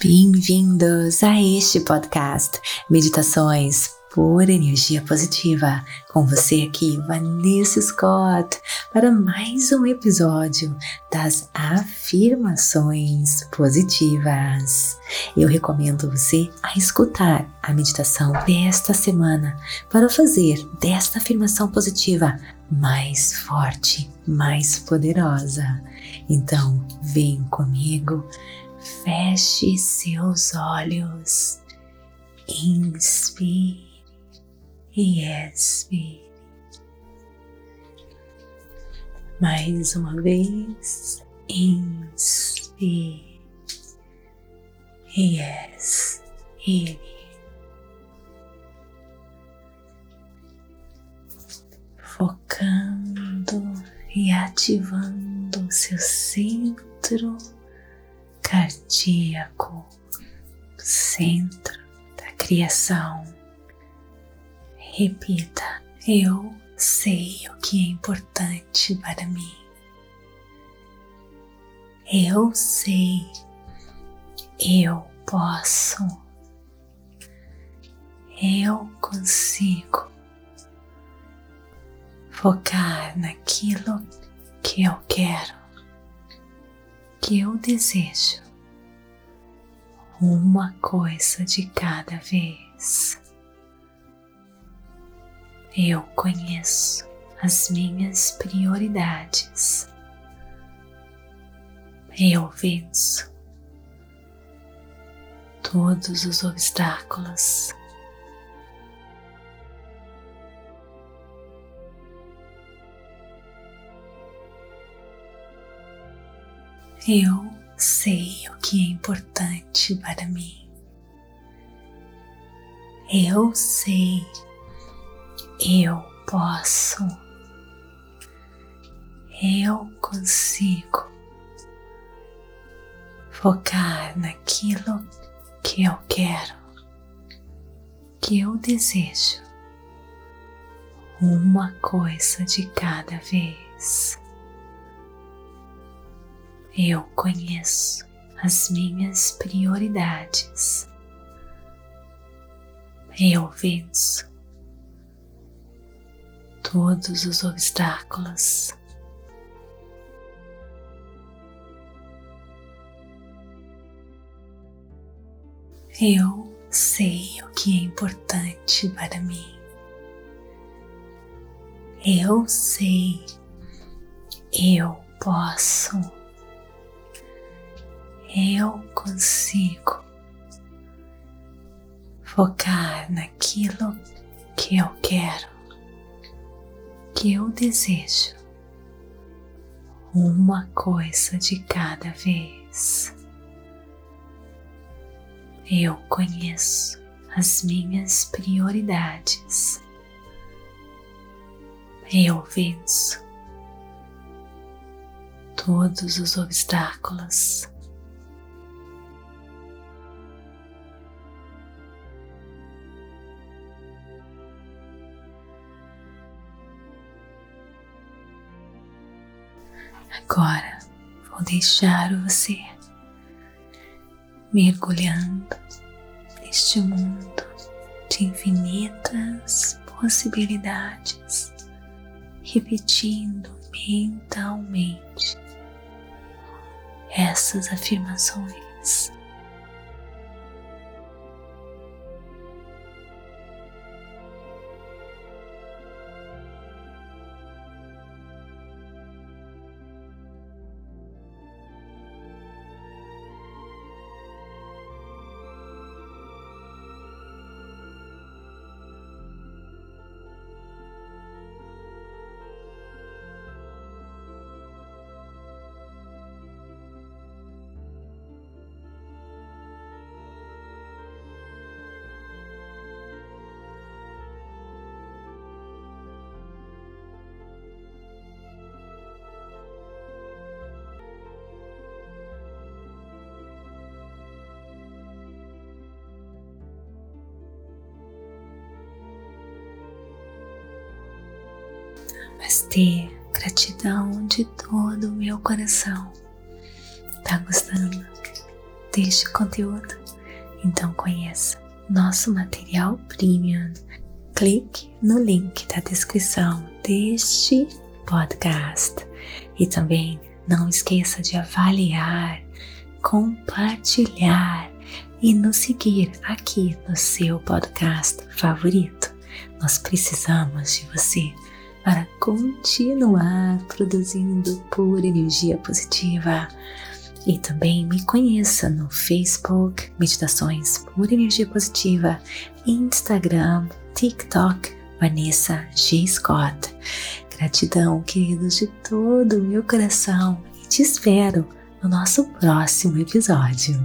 Bem-vindos a este podcast Meditações por Energia Positiva. Com você aqui, Vanessa Scott, para mais um episódio das afirmações positivas. Eu recomendo você a escutar a meditação desta semana para fazer desta afirmação positiva mais forte, mais poderosa. Então, vem comigo Feche seus olhos, inspire e expire. Mais uma vez, inspire e expire. Focando e ativando seu centro cardíaco, centro da criação. Repita: Eu sei o que é importante para mim. Eu sei, eu posso, eu consigo focar naquilo que eu quero que eu desejo uma coisa de cada vez. Eu conheço as minhas prioridades. Eu venço todos os obstáculos Eu sei o que é importante para mim. Eu sei, eu posso, eu consigo focar naquilo que eu quero, que eu desejo, uma coisa de cada vez. Eu conheço as minhas prioridades. Eu venço todos os obstáculos. Eu sei o que é importante para mim. Eu sei, eu posso eu consigo focar naquilo que eu quero, que eu desejo, uma coisa de cada vez. Eu conheço as minhas prioridades. Eu venço todos os obstáculos Agora vou deixar você mergulhando neste mundo de infinitas possibilidades, repetindo mentalmente essas afirmações mas ter gratidão de todo o meu coração. Tá gostando deste conteúdo? Então conheça nosso material premium. Clique no link da descrição deste podcast e também não esqueça de avaliar, compartilhar e nos seguir aqui no seu podcast favorito. Nós precisamos de você para continuar produzindo pura energia positiva. E também me conheça no Facebook, Meditações por Energia Positiva, Instagram, TikTok, Vanessa G. Scott. Gratidão, queridos, de todo o meu coração e te espero no nosso próximo episódio.